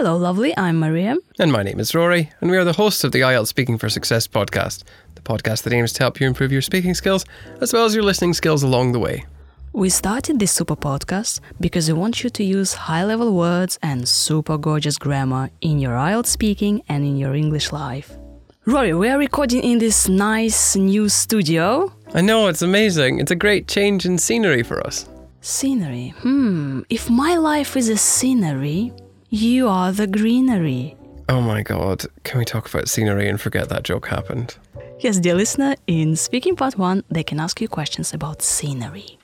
Hello, lovely. I'm Maria. And my name is Rory, and we are the hosts of the IELTS Speaking for Success podcast, the podcast that aims to help you improve your speaking skills as well as your listening skills along the way. We started this super podcast because we want you to use high level words and super gorgeous grammar in your IELTS speaking and in your English life. Rory, we are recording in this nice new studio. I know, it's amazing. It's a great change in scenery for us. Scenery. Hmm. If my life is a scenery, you are the greenery. Oh my god, can we talk about scenery and forget that joke happened? Yes, dear listener, in Speaking Part 1, they can ask you questions about scenery.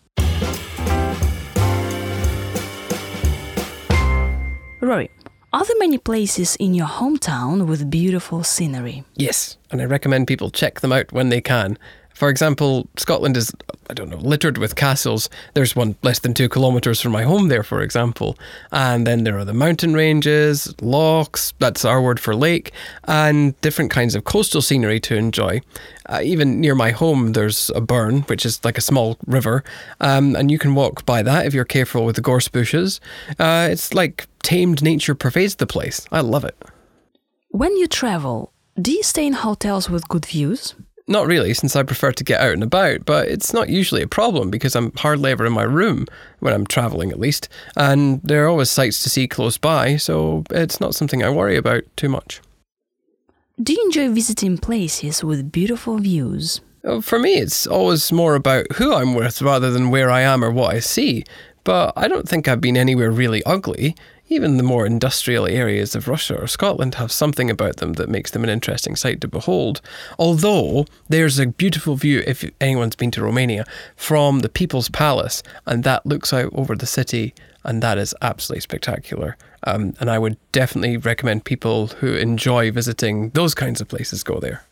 Rory, are there many places in your hometown with beautiful scenery? Yes, and I recommend people check them out when they can. For example, Scotland is, I don't know, littered with castles. There's one less than two kilometres from my home there, for example. And then there are the mountain ranges, lochs, that's our word for lake, and different kinds of coastal scenery to enjoy. Uh, even near my home, there's a burn, which is like a small river, um, and you can walk by that if you're careful with the gorse bushes. Uh, it's like tamed nature pervades the place. I love it. When you travel, do you stay in hotels with good views? Not really, since I prefer to get out and about, but it's not usually a problem because I'm hardly ever in my room, when I'm travelling at least, and there are always sights to see close by, so it's not something I worry about too much. Do you enjoy visiting places with beautiful views? For me, it's always more about who I'm with rather than where I am or what I see, but I don't think I've been anywhere really ugly. Even the more industrial areas of Russia or Scotland have something about them that makes them an interesting sight to behold. Although there's a beautiful view, if anyone's been to Romania, from the People's Palace, and that looks out over the city, and that is absolutely spectacular. Um, and I would definitely recommend people who enjoy visiting those kinds of places go there.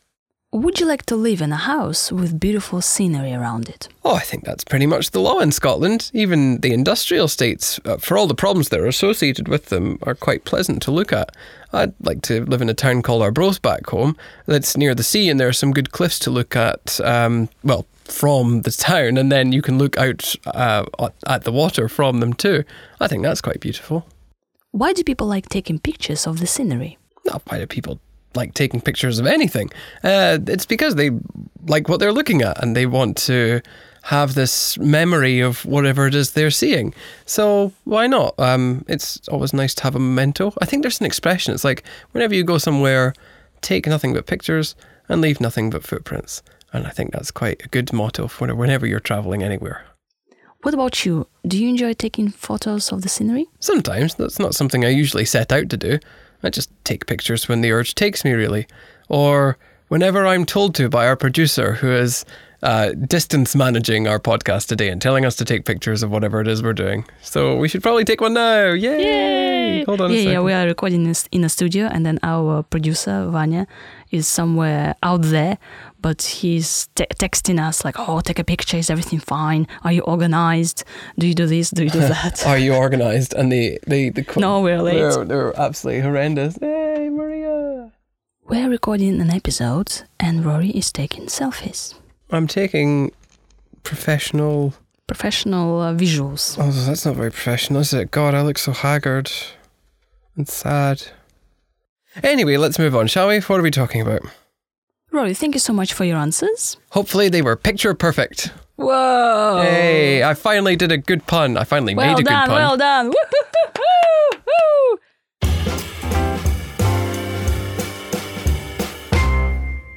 Would you like to live in a house with beautiful scenery around it? Oh, I think that's pretty much the law in Scotland. Even the industrial states, uh, for all the problems that are associated with them, are quite pleasant to look at. I'd like to live in a town called Arbroath back home that's near the sea, and there are some good cliffs to look at. Um, well, from the town, and then you can look out uh, at- at the water from them too. I think that's quite beautiful. Why do people like taking pictures of the scenery? Not why do people like taking pictures of anything? Uh, it's because they like what they're looking at and they want to have this memory of whatever it is they're seeing. So why not? Um, it's always nice to have a memento. I think there's an expression. It's like whenever you go somewhere, take nothing but pictures and leave nothing but footprints. And I think that's quite a good motto for whenever you're traveling anywhere. What about you? Do you enjoy taking photos of the scenery? Sometimes that's not something I usually set out to do. I just take pictures when the urge takes me, really. Or whenever I'm told to by our producer, who is uh, distance managing our podcast today and telling us to take pictures of whatever it is we're doing. So we should probably take one now. Yay! Hold on yeah, a second. yeah, we are recording this in a studio, and then our producer Vanya is somewhere out there, but he's te- texting us like, "Oh, take a picture. Is everything fine? Are you organized? Do you do this? Do you do that?" Are you organized? And the the the qu- no, we're late. they're, they're absolutely horrendous. Hey, Maria! We're recording an episode, and Rory is taking selfies, I'm taking professional. professional uh, visuals. Oh, that's not very professional, is it? God, I look so haggard and sad. Anyway, let's move on, shall we? What are we talking about? Rory, thank you so much for your answers. Hopefully, they were picture perfect. Whoa! Hey, I finally did a good pun. I finally well made a done, good pun. well done. Woo-hoo-hoo-hoo!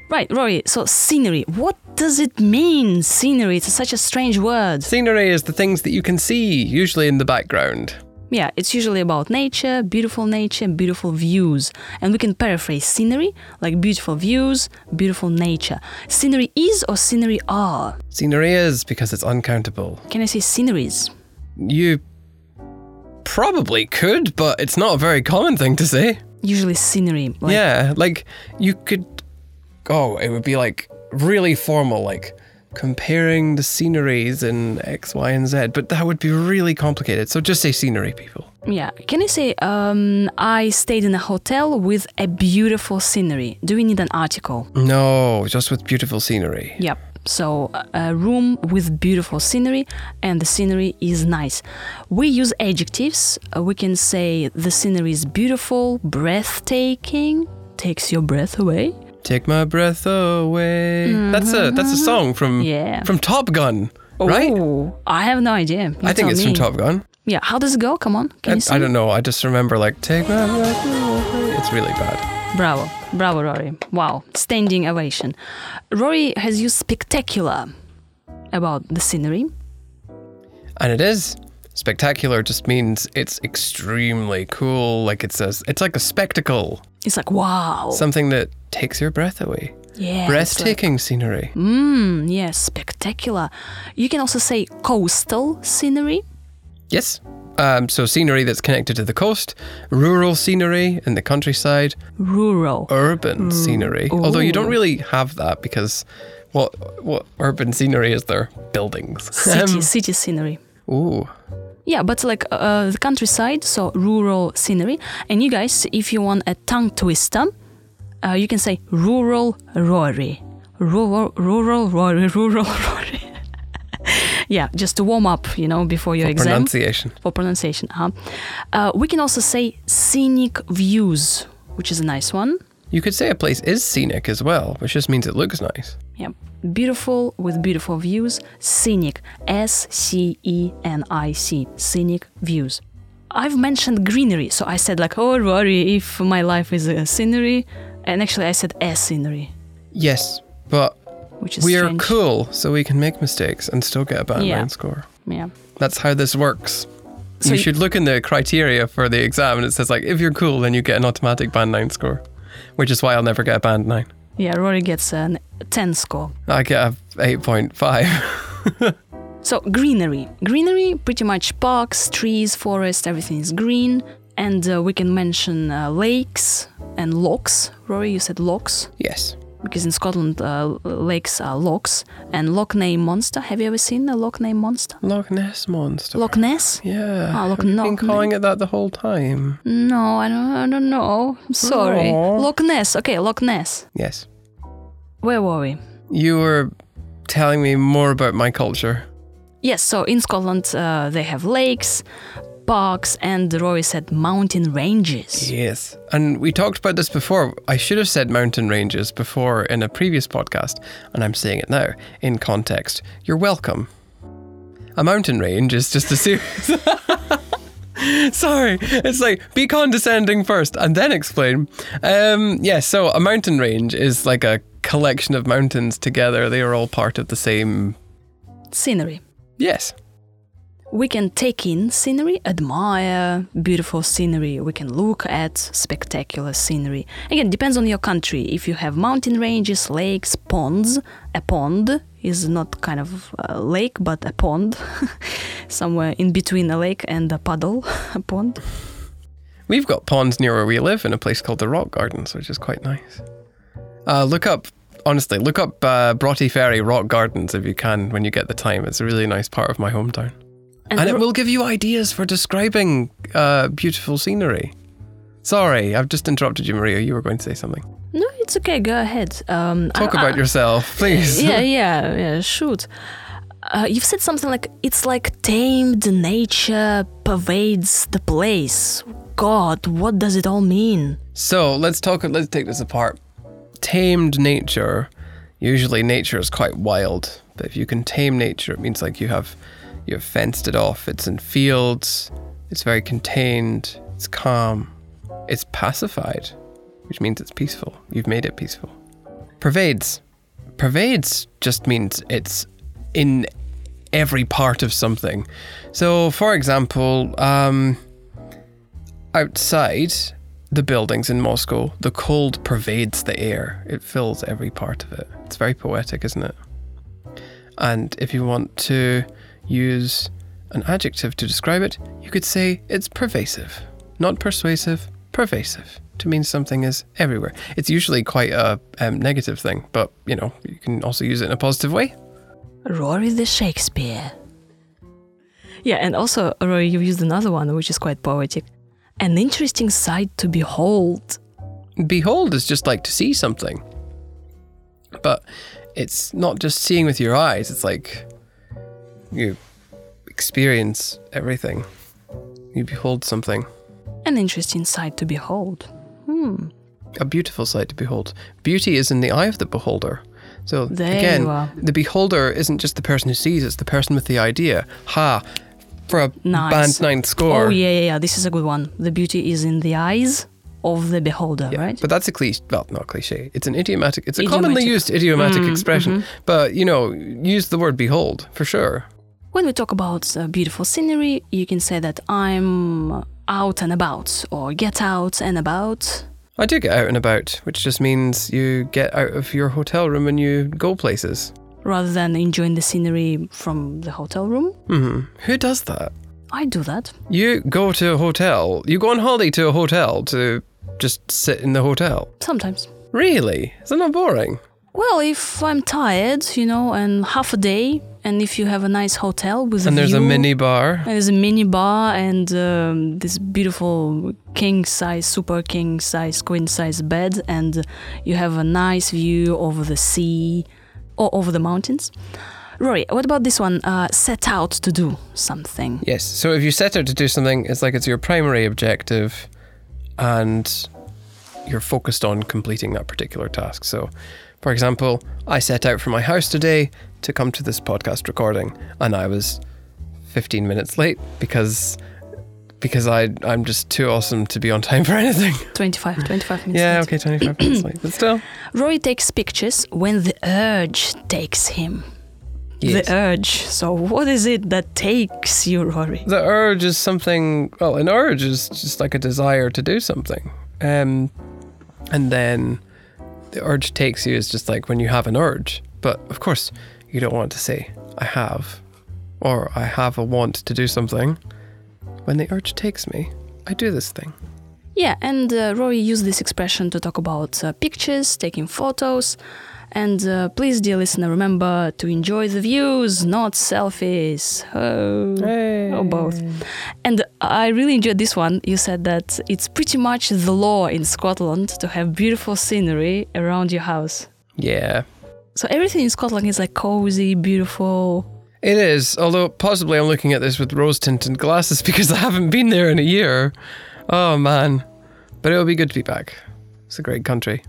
Right, Rory. So scenery. What does it mean? Scenery. It's such a strange word. Scenery is the things that you can see, usually in the background. Yeah, it's usually about nature, beautiful nature, beautiful views. And we can paraphrase scenery like beautiful views, beautiful nature. Scenery is or scenery are? Scenery is because it's uncountable. Can I say sceneries? You probably could, but it's not a very common thing to say. Usually scenery. Like, yeah, like you could. Oh, it would be like really formal, like comparing the sceneries in X, Y, and Z, but that would be really complicated. So just say scenery, people. Yeah. Can you say um, I stayed in a hotel with a beautiful scenery? Do we need an article? No, just with beautiful scenery. Yep. So, a- room with beautiful scenery, and the scenery is nice. We use adjectives. Uh, we can say the scenery is beautiful, breathtaking, takes your breath away. Take my breath away. That's a that's a mm-hmm. song from Yeah. from Top Gun, right? Oh, I have no idea. You I think it's me. from Top Gun. Yeah, how does it go? Come on, can I, you sing? I don't know. I just remember like take my breath away. It's really bad. Bravo, bravo, Rory. Wow, standing ovation. Rory has used spectacular about the scenery. And it is spectacular. Just means it's extremely cool. Like it says, it's like a spectacle. It's like wow, Something that takes your breath away. yeah, Breathtaking scenery. Like, mm, yes, spectacular. You can also say coastal scenery. Yes. Um, so scenery that's connected to the coast, rural scenery in the countryside, Rural. urban scenery. Although you don't really have that because what what urban scenery is there? Buildings. City, city scenery. Ooh. Yeah, but like uh, the countryside, so rural scenery. And you guys, if you want a tongue twister, uh, you can say rural Rory. Rural, rural Rory, rural Rory. yeah, just to warm up, you know, before your exam. Pronunciation. for pronunciation. Huh? Uh, we can also say scenic views, which is a nice one. You could say a place is scenic as well, which just means it looks nice. Yeah, beautiful with beautiful views. Scenic, S C E N I C, scenic views. I've mentioned greenery, so I said like, oh, worry if my life is a scenery, and actually I said a scenery, Yes, but which is we are cool, so we can make mistakes and still get a band Yeah. nine score. Yeah. That's how this works. So you should look in the criteria for the exam, and it says like, if you're cool, then you get an automatic band nine score, which is why I'll never get a band nine. Yeah, Rory gets an 10 score. I get a eight point five. So greenery, greenery, pretty much parks, trees, forest, everything is green, and uh, we can mention uh, lakes and lochs. Rory, you said lochs yes. Because in Scotland uh, lakes are lochs. And Loch Ness monster. Have you ever seen a Loch Ness monster? Loch Ness monster. Loch Ness? Yeah. Ah, Loch I've been calling it that the whole time. No, I don't. I don't know. Sorry. Aw. Loch Ness. Okay, Loch Ness. Yes. Where were we? You were telling me more about my culture. Yes. So in Scotland uh, they have lakes, parks, and Rory said mountain ranges. Yes. And we talked about this before. I should have said mountain ranges before in a previous podcast, and I'm saying it now in context. You're welcome. A mountain range is just a series. Sorry, it's like be condescending first and then explain. Um, yeah, so a mountain range is like a collection of mountains together. They are all part of the same. Scenery. Yes. We can take in scenery, admire beautiful scenery. We can look at spectacular scenery. Again, depends on your country. If you have mountain ranges, lakes, ponds, a pond is not kind of a lake, but a pond, somewhere in between a lake and a puddle, a pond. We've got ponds near where we live in a place called the Rock Gardens, which is quite nice. Uh, look up, honestly, look up uh, Broughty Ferry Rock Gardens if you can when you get the time. It's a really nice part of my hometown. And, it will give you ideas for describing uh, beautiful scenery. Sorry, I've just interrupted you, Maria. You were going to say something. No, it's okay. Go ahead. Um, Talk I- about I- yourself, please. yeah, yeah, yeah. Shoot. Uh, you've said something like it's like tamed nature pervades the place. God, what does it all mean? So let's talk. Let's take this apart. Tamed nature. Usually, nature is quite wild, but if you can tame nature, it means like you have you have fenced it off. It's in fields. It's very contained. It's calm. It's pacified, which means it's peaceful. You've made it peaceful. Pervades. Pervades just means it's in every part of something. So, for example, um, outside the buildings in Moscow, the cold pervades the air. It fills every part of it. It's very poetic, isn't it? And if you want to use an adjective to describe it, you could say it's pervasive. Not persuasive, pervasive. To mean something is everywhere. It's usually quite a um, negative thing, but you know, you can also use it in a positive way. Rory the Shakespeare. Yeah, and also, Rory, you've used another one which is quite poetic. An interesting sight to behold. behold is just like to see something. But it's not just seeing with your eyes, it's like you experience everything. You behold something. An interesting sight to behold. Hmm. A beautiful sight to behold. Beauty is in the eye of the beholder. So There again, the beholder isn't just the person who sees, it's the person with the idea. Ha! For a Nice. band nine score. Oh, yeah, yeah, yeah. This is a good one. The beauty is in the eyes of the beholder, Yeah, right? But that's a cliche. Well, not cliche. It's an idiomatic. It's a commonly used idiomatic Mm, expression. But you know, use the word behold for sure. When we talk about uh, beautiful scenery, you can say that I'm out and about or get out and about. I do get out and about, which just means you get out of your hotel room and you go places. rather than enjoying the scenery from the hotel room. hmm Who does that? I do that. You go to a hotel. You go on holiday to a hotel to just sit in the hotel. Sometimes. Really? Isn't that boring? Well, if I'm tired, you know, and half a day, and if you have a nice hotel with a And a there's a mini bar. and there's a mini bar and um, this beautiful king size, super king size, queen size bed, and you have a nice view over the sea or over the mountains. Rory, what about this one? Uh, set out to do something. Yes. So if you set out to do something, it's like it's your primary objective and you're focused on completing that particular task. So, for example, I set out from my house today to come to this podcast recording and I was 15 minutes late because because I I'm just too awesome to be on time for anything. 25, 25 minutes. yeah, late. okay, 25 minutes late. But still. Rory takes pictures when the urge takes him. Yes. The urge. So, what is it that takes you, Rory? The urge is something. Well, an urge is just like a desire to do something, um, and then the urge takes you is just like when you have an urge. But of course, you don't want to say "I have," or "I have a want to do something." When the urge takes me, I do this thing. Yeah, and uh, Rory used this expression to talk about uh, pictures, taking photos. And uh, please, dear listener, remember to enjoy the views, not selfies. Oh, or both. And I really enjoyed this one. You said that it's pretty much the law in Scotland to have beautiful scenery around your house. Yeah, So everything in Scotland is like cozy, beautiful. it is. Although possibly I'm looking at this with rose-tinted glasses because I haven't been there in a year. Oh man, but it'll be good to be back. It's a great country.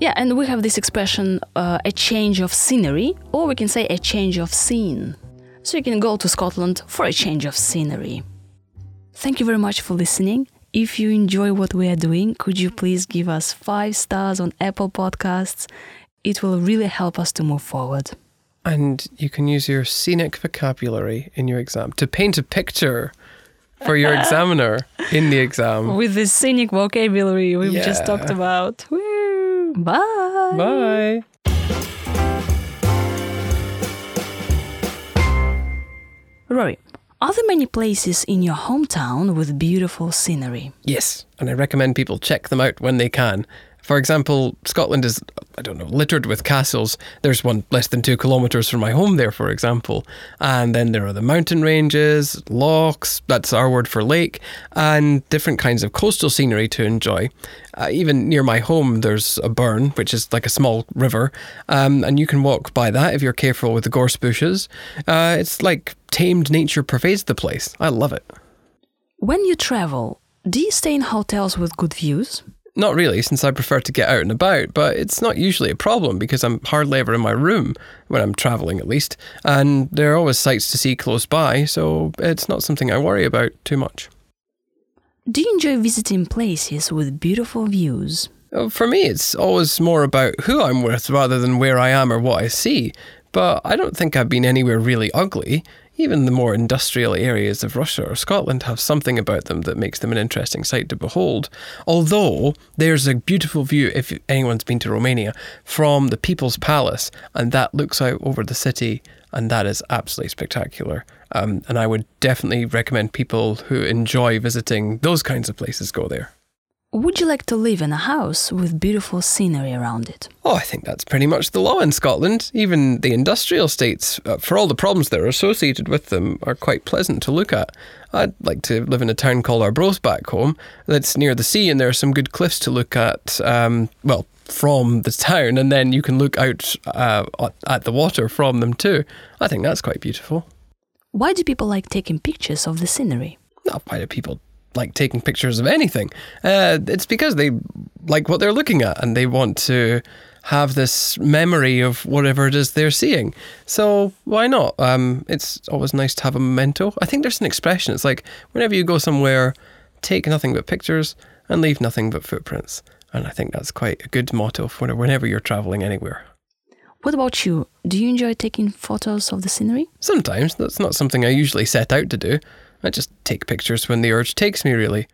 Yeah, and we have this expression, uh, a change of scenery, or we can say a change of scene. So you can go to Scotland for a change of scenery. Thank you very much for listening. If you enjoy what we are doing, could you please give us five stars on Apple Podcasts? It will really help us to move forward. And you can use your scenic vocabulary in your exam to paint a picture for your examiner in the exam. With the scenic vocabulary we've just talked about. Woo! Bye! Bye. Rory, are there many places in your hometown with beautiful scenery? Yes, and I recommend people check them out when they can. For example, Scotland is, I don't know, littered with castles. There's one less than two kilometres from my home there, for example. And then there are the mountain ranges, lochs, that's our word for lake, and different kinds of coastal scenery to enjoy. Uh, even near my home, there's a burn, which is like a small river, um, and you can walk by that if you're careful with the gorse bushes. Uh, it's like tamed nature pervades the place. I love it. When you travel, do you stay in hotels with good views? Not really, since I prefer to get out and about, but it's not usually a problem because I'm hardly ever in my room when I'm travelling, at least, and there are always sights to see close by, so it's not something I worry about too much. Do you enjoy visiting places with beautiful views? For me, it's always more about who I'm with rather than where I am or what I see, but I don't think I've been anywhere really ugly. Even the more industrial areas of Russia or Scotland have something about them that makes them an interesting sight to behold. Although there's a beautiful view, if anyone's been to Romania, from the People's Palace, and that looks out over the city, and that is absolutely spectacular. Um, and I would definitely recommend people who enjoy visiting those kinds of places go there. Would you like to live in a house with beautiful scenery around it? Oh, I think that's pretty much the law in Scotland. Even the industrial states, uh, for all the problems that are associated with them, are quite pleasant to look at. I'd like to live in a town called Arbroath back home that's near the sea, and there are some good cliffs to look at. Um, well, from the town, and then you can look out uh, at the water from them too. I think that's quite beautiful. Why do people like taking pictures of the scenery? Not why do people like taking pictures of anything? Uh, it's because they like what they're looking at and they want to have this memory of whatever it is they're seeing. So why not? Um, it's always nice to have a memento. I think there's an expression. It's like whenever you go somewhere, take nothing but pictures and leave nothing but footprints. And I think that's quite a good motto for whenever you're traveling anywhere. What about you? Do you enjoy taking photos of the scenery? Sometimes. That's not something I usually set out to do. I just take pictures when the urge takes me, really.